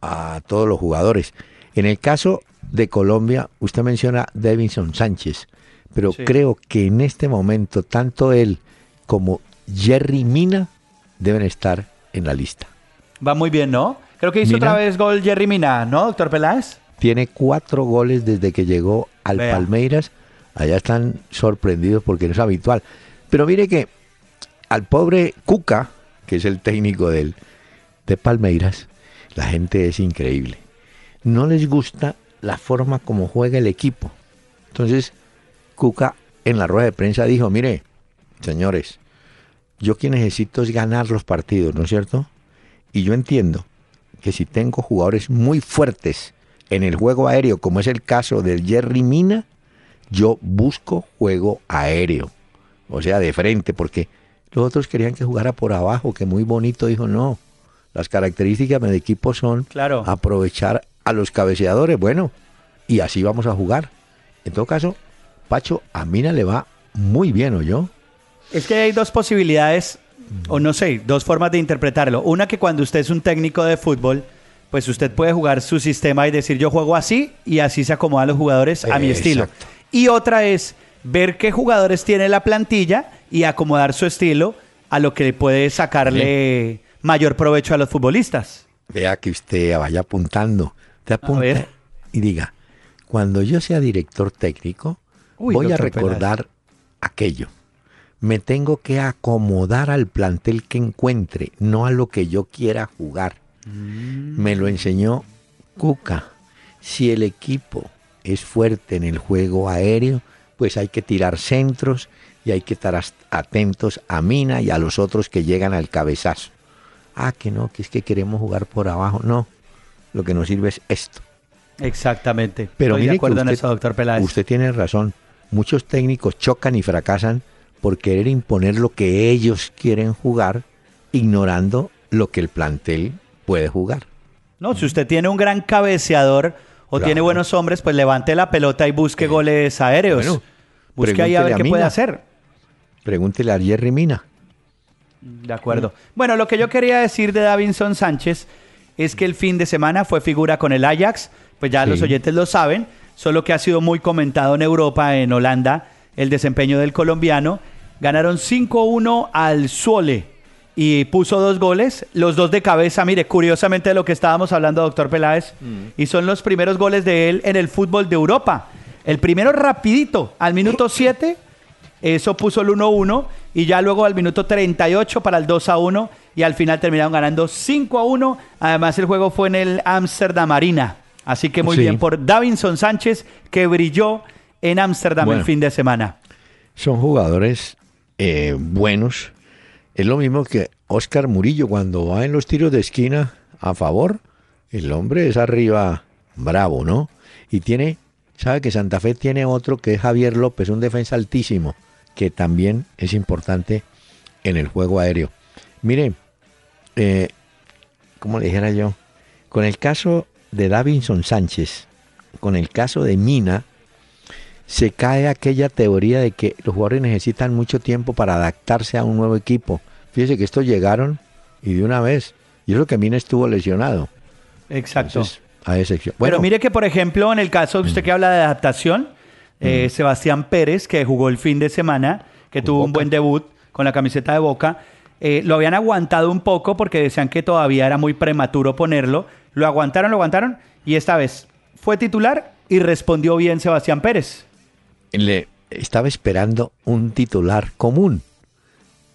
a todos los jugadores. En el caso de Colombia, usted menciona Davinson Sánchez, pero Sí. creo que en este momento tanto él como Jerry Mina deben estar en la lista. Va muy bien, ¿no? Creo que hizo Mina. otra vez gol Jerry Mina, ¿no, doctor Peláez? Tiene cuatro goles desde que llegó al Vea. Palmeiras. Allá están sorprendidos porque no es habitual. Pero mire que al pobre Cuca, que es el técnico del, de Palmeiras, la gente es increíble. No les gusta la forma como juega el equipo. Entonces, Cuca en la rueda de prensa dijo, mire, señores, yo que necesito es ganar los partidos, ¿no es cierto? Y yo entiendo que si tengo jugadores muy fuertes en el juego aéreo, como es el caso del Jerry Mina, yo busco juego aéreo, o sea, de frente, porque los otros querían que jugara por abajo, que muy bonito, dijo, no, las características del equipo son Claro. aprovechar a los cabeceadores, bueno, y así vamos a jugar. En todo caso, Pacho, a Mina le va muy bien, ¿o yo? Es que hay dos posibilidades, o no sé, dos formas de interpretarlo. Una que cuando usted es un técnico de fútbol, pues usted puede jugar su sistema y decir yo juego así y así se acomodan los jugadores a mi estilo. Exacto. Y otra es ver qué jugadores tiene la plantilla y acomodar su estilo a lo que puede sacarle mayor provecho a los futbolistas. Vea que usted vaya apuntando. Te apunta ver. y diga, cuando yo sea director técnico, Uy, voy a recordar aquello. Me tengo que acomodar al plantel que encuentre, no a lo que yo quiera jugar. Mm. Me lo enseñó Cuca. Si el equipo es fuerte en el juego aéreo, pues hay que tirar centros y hay que estar atentos a Mina y a los otros que llegan al cabezazo. Ah, que no, que es que queremos jugar por abajo. No, lo que nos sirve es esto. Exactamente. Pero Estoy mire de acuerdo en eso, doctor Peláez. Usted tiene razón. Muchos técnicos chocan y fracasan por querer imponer lo que ellos quieren jugar, ignorando lo que el plantel puede jugar. No, si usted tiene un gran cabeceador o Claro. tiene buenos hombres, pues levante la pelota y busque goles aéreos. Bueno, busque ahí a ver a qué puede Mina. hacer. Pregúntele a Jerry Mina. De acuerdo. Bueno, lo que yo quería decir de Davinson Sánchez es que el fin de semana fue figura con el Ajax, pues ya Sí. los oyentes lo saben, solo que ha sido muy comentado en Europa, en Holanda, el desempeño del colombiano. Ganaron 5-1 al Suole y puso dos goles, los dos de cabeza, mire, curiosamente de lo que estábamos hablando, doctor Peláez, y son los primeros goles de él en el fútbol de Europa. El primero rapidito, al minuto 7, eso puso el 1-1 y ya luego al minuto 38 para el 2-1 y al final terminaron ganando 5-1. Además el juego fue en el Amsterdam Arena. Así que muy Sí. bien por Davinson Sánchez que brilló en Ámsterdam el Bueno. fin de semana. Son jugadores eh, buenos. Es lo mismo que Oscar Murillo cuando va en los tiros de esquina a favor. El hombre es arriba bravo, ¿no? Y tiene, sabe que Santa Fe tiene otro que es Javier López, un defensa altísimo, que también es importante en el juego aéreo. Mire, eh, como le dijera yo, con el caso de Davinson Sánchez, con el caso de Mina, se cae aquella teoría de que los jugadores necesitan mucho tiempo para adaptarse a un nuevo equipo. Fíjese que estos llegaron y de una vez. Y eso que Mina estuvo lesionado. Exacto. Entonces, a excepción. Pero Bueno, mire que, por ejemplo, en el caso, usted que habla de adaptación, eh, Sebastián Pérez, que jugó el fin de semana, que tuvo un buen debut con la camiseta de Boca, eh, lo habían aguantado un poco porque decían que todavía era muy prematuro ponerlo. Lo aguantaron, lo aguantaron, y esta vez fue titular y respondió bien Sebastián Pérez. Le estaba esperando un titular común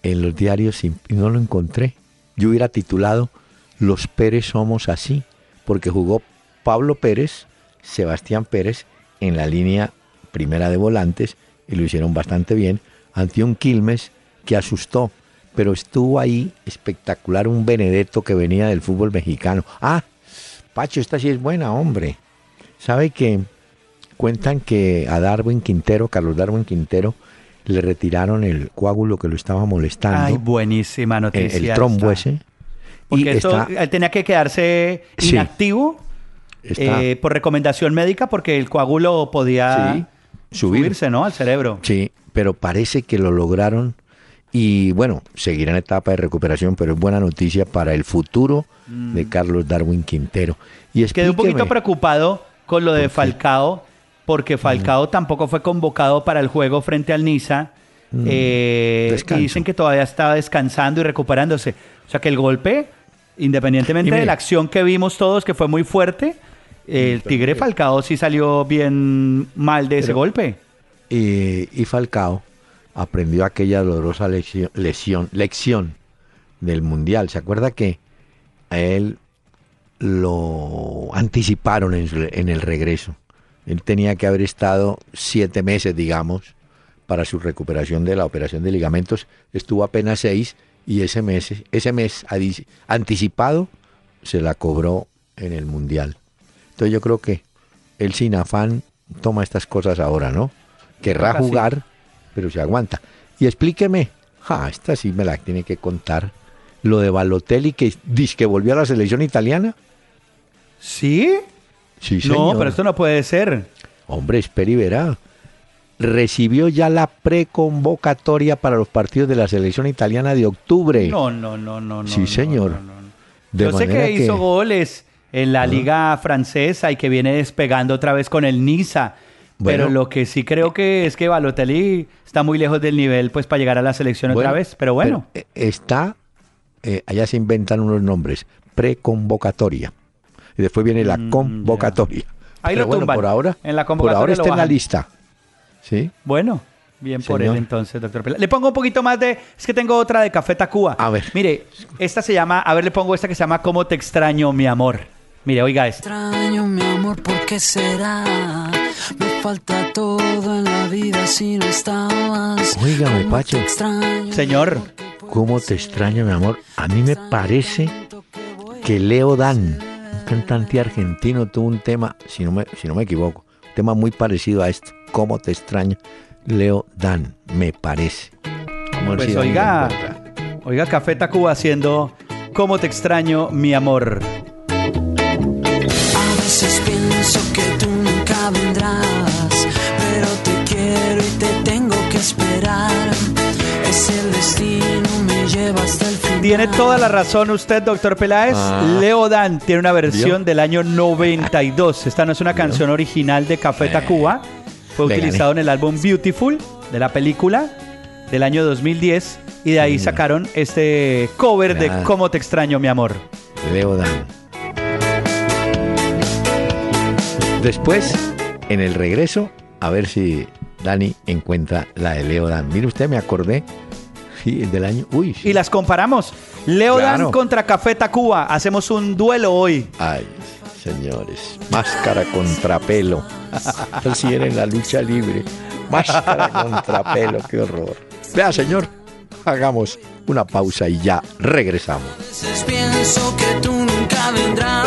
en los diarios y no lo encontré. Yo hubiera titulado Los Pérez somos así, porque jugó Pablo Pérez, Sebastián Pérez en la línea primera de volantes y lo hicieron bastante bien ante un Quilmes que asustó, pero estuvo ahí espectacular un Benedetto que venía del fútbol mexicano. Ah, Pacho, esta sí es buena, hombre. ¿Sabe que cuentan que a Darwin Quintero, Carlos Darwin Quintero, le retiraron el coágulo que lo estaba molestando, Ay, buenísima el, noticia. el trombo esta. ese? Porque y esto, está, él tenía que quedarse Sí. inactivo está- eh, por recomendación médica porque el coágulo podía Sí, subir. subirse ¿no? al cerebro. Sí, pero parece que lo lograron y bueno, seguirá en etapa de recuperación, pero es buena noticia para el futuro de Carlos Darwin Quintero. Y Mm. Quedé un poquito preocupado con lo de ¿Por Falcao, porque Falcao tampoco fue convocado para el juego frente al Niza. eh, y Mm. Dicen que todavía estaba descansando y recuperándose. O sea que el golpe, independientemente mire- de la acción que vimos todos, que fue muy fuerte, el Tigre Falcao sí salió bien mal de ese Pero- golpe. y, y Falcao aprendió aquella dolorosa lección, lesión- lección del Mundial. ¿Se acuerda que a él lo anticiparon en el regreso? Él tenía que haber estado siete meses, digamos, para su recuperación de la operación de ligamentos. Estuvo apenas seis y ese mes, ese mes anticipado se la cobró en el Mundial. Entonces yo creo que él sin afán toma estas cosas ahora, ¿no? Querrá sí. jugar, pero se aguanta. Y explíqueme, ja, esta sí me la tiene que contar, lo de Balotelli que dice que volvió a la selección italiana. ¿Sí? Sí, no, pero esto no puede ser. Hombre, espera y verá. Recibió ya la preconvocatoria para los partidos de la selección italiana de octubre. No, no, no, no. Sí, no, señor. no, no, no. De Yo sé que hizo goles en la liga francesa y que viene despegando otra vez con el Niza. Bueno. pero lo que sí creo que es que Balotelli está muy lejos del nivel pues para llegar a la selección otra vez. Pero bueno, pero, eh, está, eh, allá se inventan unos nombres, preconvocatoria. Y después viene la Mm, convocatoria. Ahí Pero lo bueno, tumban. por ahora, En la por convocatoria ahora lo está en la lista. ¿Sí? bueno. Bien por él entonces, doctor Pela. Le pongo un poquito más de... Es que tengo otra de Café Tacuba. A ver. Mire, esta se llama... A ver, le pongo esta que se llama ¿Cómo te extraño, mi amor? Mire, oiga esto. extraño, mi amor, ¿por qué será? Me falta todo en la vida si no estabas. ¿Cómo Pacho. extraño? Señor, ¿Cómo te extraño, mi amor? A mí me parece que Leo Dan, cantante argentino, tuvo un tema, si no me, si no me equivoco, un tema muy parecido a esto. ¿Cómo te extraño? Leo Dan, me parece. Amor, Pues oiga, oiga Café Tacuba haciendo ¿Cómo te extraño, mi amor? A veces pienso que tú nunca vendrás, pero te quiero y te tengo que esperar. Es el destino, me lleva hasta. Tiene toda la razón usted, doctor Peláez. Ah. Leo Dan tiene una versión ¿Vio? del año 92. Esta no es una canción original de Café Tacuba. Fue le utilizado en el álbum Beautiful de la película del año 2010 y de ahí sacaron este cover de. Cómo te extraño, mi amor. Leo Dan. Después, en el regreso, a ver si Dani encuentra la de Leo Dan. Mire usted, me acordé. Sí, el del año. Uy, sí. Y las comparamos. Leo Dan Claro. contra Café Tacuba. Hacemos un duelo hoy. Ay, señores. Máscara contra pelo. Así era en la lucha libre. Máscara contra pelo. Qué horror. Vea, señor. Hagamos una pausa y ya regresamos. Pienso que tú nunca vendrás,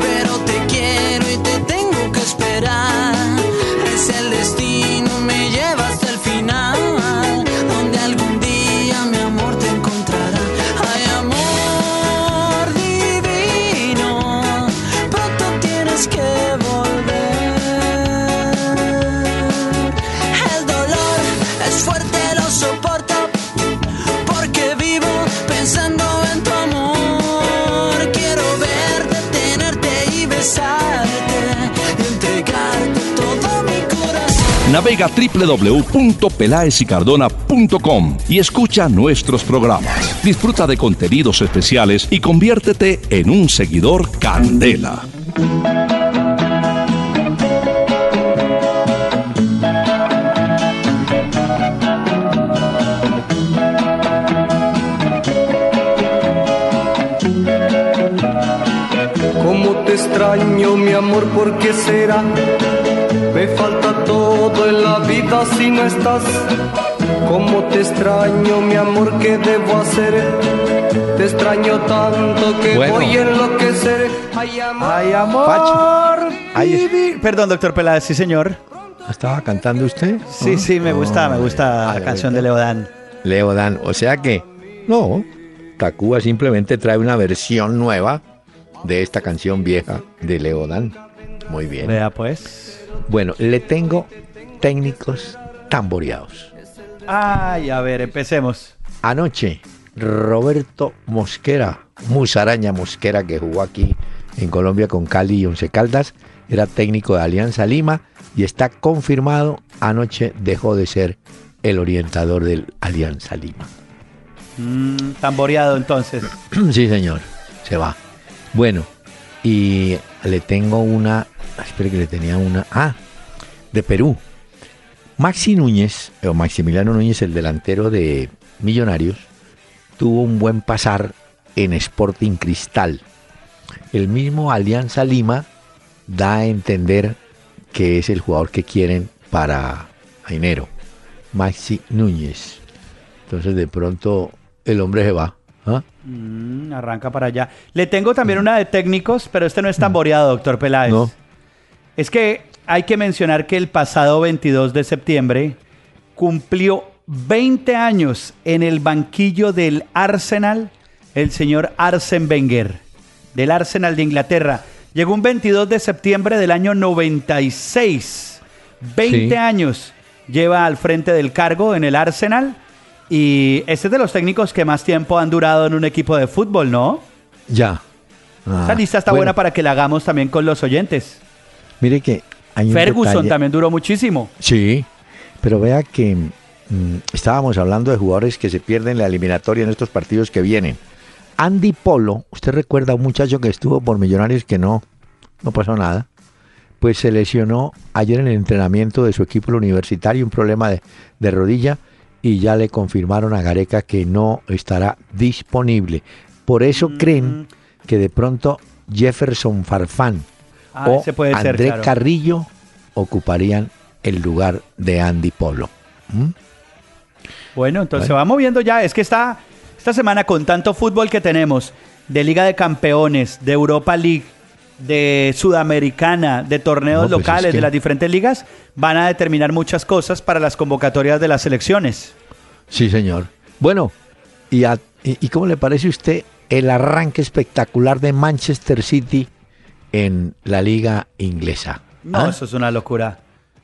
pero te quiero y te tengo que esperar. Navega www.pelaesicardona.com y escucha nuestros programas. Disfruta de contenidos especiales y conviértete en un seguidor Candela. Cómo te extraño, mi amor, ¿por qué será? Me falta todo en la vida si no estás. Cómo te extraño, mi amor, ¿qué debo hacer? Te extraño tanto que Bueno. voy a enloquecer. Ay, amor. Ay, amor. Divi- Perdón, doctor Peláez, sí, señor. ¿Estaba cantando usted? Sí, sí, me gusta, me gusta Ay, la canción de Leo Dan. Leo Dan. O sea que, no, Tacuba simplemente trae una versión nueva de esta canción vieja de Leo Dan. Muy bien. Vea pues. Bueno, le tengo técnicos tamboreados. Ay, a ver, empecemos. Anoche, Roberto Mosquera, Musaraña Mosquera, que jugó aquí en Colombia con Cali y Once Caldas, era técnico de Alianza Lima y está confirmado, anoche dejó de ser el orientador del Alianza Lima. Mm, tamboreado entonces. sí, señor, se va. Bueno, y le tengo una, espere que le tenía una, ah, de Perú. Maxi Núñez, o Maximiliano Núñez, el delantero de Millonarios, tuvo un buen pasar en Sporting Cristal. El mismo Alianza Lima da a entender que es el jugador que quieren para enero. Maxi Núñez. Entonces de pronto el hombre se va. ¿ah? Mm, arranca para allá. Le tengo también una de técnicos, pero este no es tamboreado, doctor Peláez. No. Es que hay que mencionar que el pasado 22 de septiembre cumplió 20 años en el banquillo del Arsenal el señor Arsen Wenger, del Arsenal de Inglaterra. Llegó un 22 de septiembre del año 96. 20 Sí. años lleva al frente del cargo en el Arsenal. Y este es de los técnicos que más tiempo han durado en un equipo de fútbol, ¿no? Ya. Ah, Esta lista está bueno, buena para que la hagamos también con los oyentes. Mire que hay un Ferguson detalle- también duró muchísimo. Sí, pero vea que mm, estábamos hablando de jugadores que se pierden la eliminatoria en estos partidos que vienen. Andy Polo, usted recuerda a un muchacho que estuvo por Millonarios que no, no pasó nada, pues se lesionó ayer en el entrenamiento de su equipo universitario, un problema de, de rodilla, y ya le confirmaron a Gareca que no estará disponible. Por eso Mm. creen que de pronto Jefferson Farfán Ah, o ese puede ser, claro. Carrillo ocuparían el lugar de Andy Polo. ¿Mm? Bueno, entonces se Bueno. va moviendo ya. Es que está esta semana con tanto fútbol que tenemos, de Liga de Campeones, de Europa League, de Sudamericana, de torneos No, pues es locales, que- de las diferentes ligas, van a determinar muchas cosas para las convocatorias de las selecciones. Sí, señor. Bueno, ¿y, a- y, y cómo le parece a usted el arranque espectacular de Manchester City en la liga inglesa? No, ¿Ah? eso es una locura.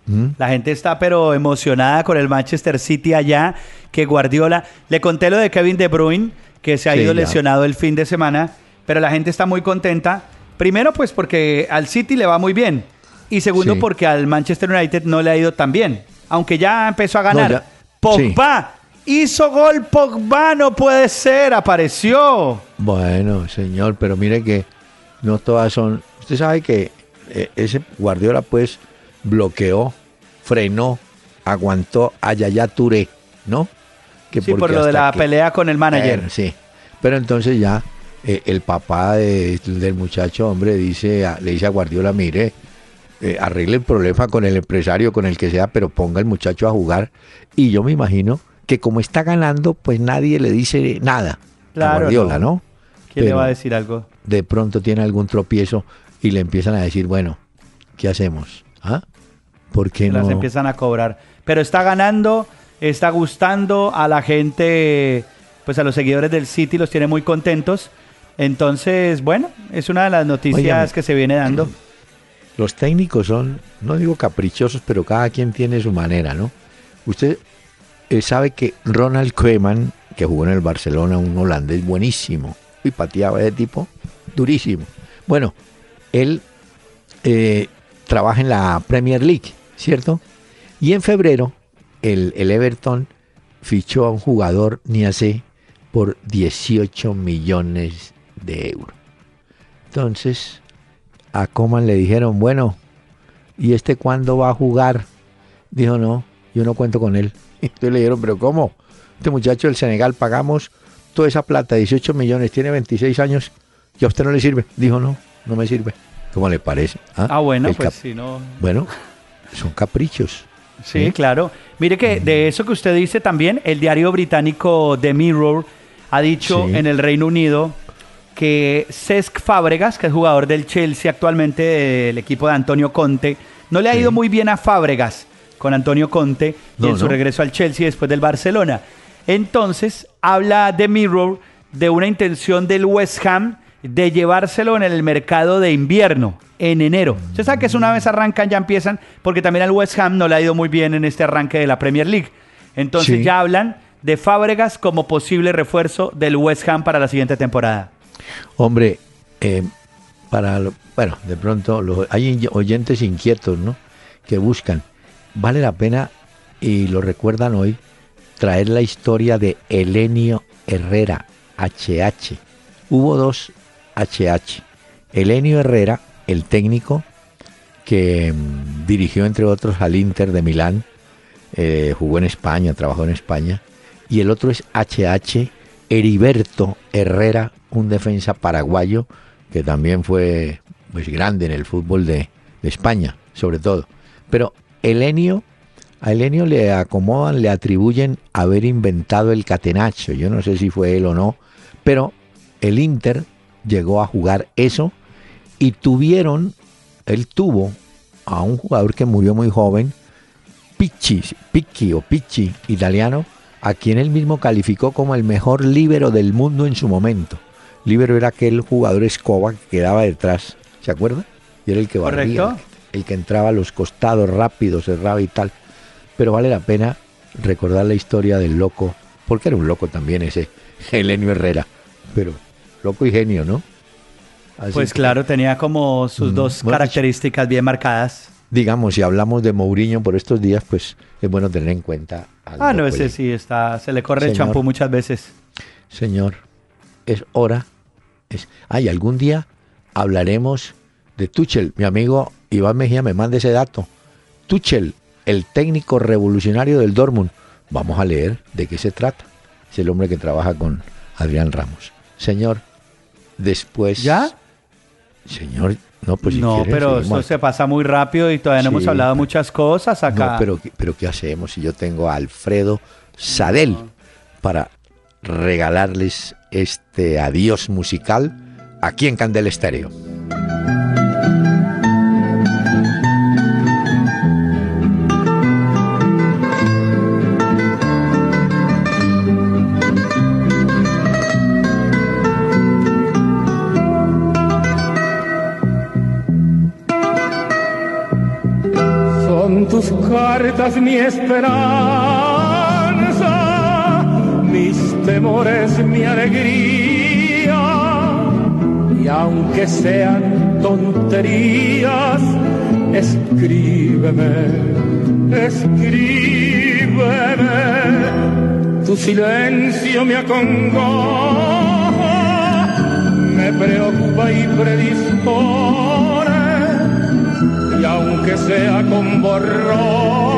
¿Mm? La gente está pero emocionada con el Manchester City allá, que Guardiola, le conté lo de Kevin De Bruyne, que se ha Sí, ido ya. lesionado el fin de semana, pero la gente está muy contenta. Primero pues porque al City le va muy bien y segundo Sí. porque al Manchester United no le ha ido tan bien, aunque ya empezó a ganar. ya. Pogba hizo gol, Pogba no puede ser, apareció. Bueno, señor, pero mire que no todas son. Usted sabe que eh, ese Guardiola, pues, bloqueó, frenó, aguantó a Yaya Touré, ¿no? Que Sí, por lo de la que- pelea con el manager. Sí. Pero entonces ya eh, el papá de- del muchacho, hombre, dice, a- le dice a Guardiola, mire, eh, arregle el problema con el empresario, con el que sea, pero ponga el muchacho a jugar. Y yo me imagino que como está ganando, pues nadie le dice nada a Claro, Guardiola, no. ¿no? ¿Quién le va a decir algo? De pronto tiene algún tropiezo y le empiezan a decir, bueno, ¿qué hacemos? ¿Ah? ¿Por qué las no? empiezan a cobrar. Pero está ganando, está gustando a la gente, pues a los seguidores del City los tiene muy contentos. Entonces, bueno, es una de las noticias que se viene dando. Los técnicos son, no digo caprichosos, pero cada quien tiene su manera, ¿no? Usted eh, sabe que Ronald Koeman, que jugó en el Barcelona, un holandés buenísimo, y pateaba de tipo durísimo. Bueno, él eh, trabaja en la Premier League, ¿cierto? Y en febrero, el, el Everton fichó a un jugador Niacé por 18 millones de euros. Entonces, a Coman le dijeron, bueno, ¿y este cuándo va a jugar? Dijo, no, yo no cuento con él. Entonces le dijeron, pero ¿cómo? Este muchacho del Senegal pagamos toda esa plata, 18 millones, tiene 26 años, y a usted no le sirve. Dijo, no, no me sirve. ¿Cómo le parece? Ah, bueno, El pues si no. Bueno, son caprichos. Sí, ¿Sí? claro. Mire que de eso que usted dice también, el diario británico The Mirror ha dicho Sí. en el Reino Unido que Cesc Fábregas, que es jugador del Chelsea actualmente del equipo de Antonio Conte, no le ha Sí. ido muy bien a Fábregas con Antonio Conte y No, en su regreso al Chelsea después del Barcelona. Entonces, habla The Mirror de una intención del West Ham de llevárselo en el mercado de invierno, en enero. Usted sabe que es una vez arrancan, ya empiezan, porque también al West Ham no le ha ido muy bien en este arranque de la Premier League. Entonces Sí. ya hablan de Fábregas como posible refuerzo del West Ham para la siguiente temporada. Hombre, eh, para lo- bueno, de pronto los, hay oyentes inquietos, ¿no? Que buscan. Vale la pena y lo recuerdan hoy traer la historia de Elenio Herrera, HH. Hubo dos HH. Elenio Herrera, el técnico que mm, dirigió entre otros al Inter de Milán, eh, jugó en España, trabajó en España, y el otro es HH Heriberto Herrera, un defensa paraguayo que también fue pues, grande en el fútbol de, de España, sobre todo. Pero Elenio, a Elenio le acomodan, le atribuyen haber inventado el catenacho. Yo no sé si fue él o no, pero el Inter llegó a jugar eso y tuvieron, él tuvo a un jugador que murió muy joven, Picci, Picchi o Picci, italiano, a quien él mismo calificó como el mejor líbero del mundo en su momento. Líbero era aquel jugador escoba que quedaba detrás, ¿se acuerda? Y era el que barría, Correcto. el que entraba a los costados rápido, cerraba y tal. Pero vale la pena recordar la historia del loco, porque era un loco también ese Helenio Herrera, pero loco y genio, ¿no? Así Pues claro, tenía como sus Mm, dos bueno, características bien marcadas. Digamos, si hablamos de Mourinho por estos días, pues es bueno tener en cuenta. al Ah, no, ese sí está, se le corre el champú muchas veces. Señor, es hora. Es... Ay, algún día hablaremos de Tuchel. Mi amigo Iván Mejía me manda ese dato. Tuchel, el técnico revolucionario del Dortmund. Vamos a leer de qué se trata. Es el hombre que trabaja con Adrián Ramos. Señor, después... ¿Ya? Señor, no, pues si no, pero esto se pasa muy rápido y todavía no Sí, hemos hablado pero- muchas cosas acá. No, pero, pero ¿qué hacemos si yo tengo a Alfredo Sadel para regalarles este adiós musical aquí en Candel Estéreo? Faltas mi esperanza, mis temores mi alegría. Y aunque sean tonterías, escríbeme, escríbeme. Tu silencio me acongoja, me preocupa y predispone y aunque sea con borrones,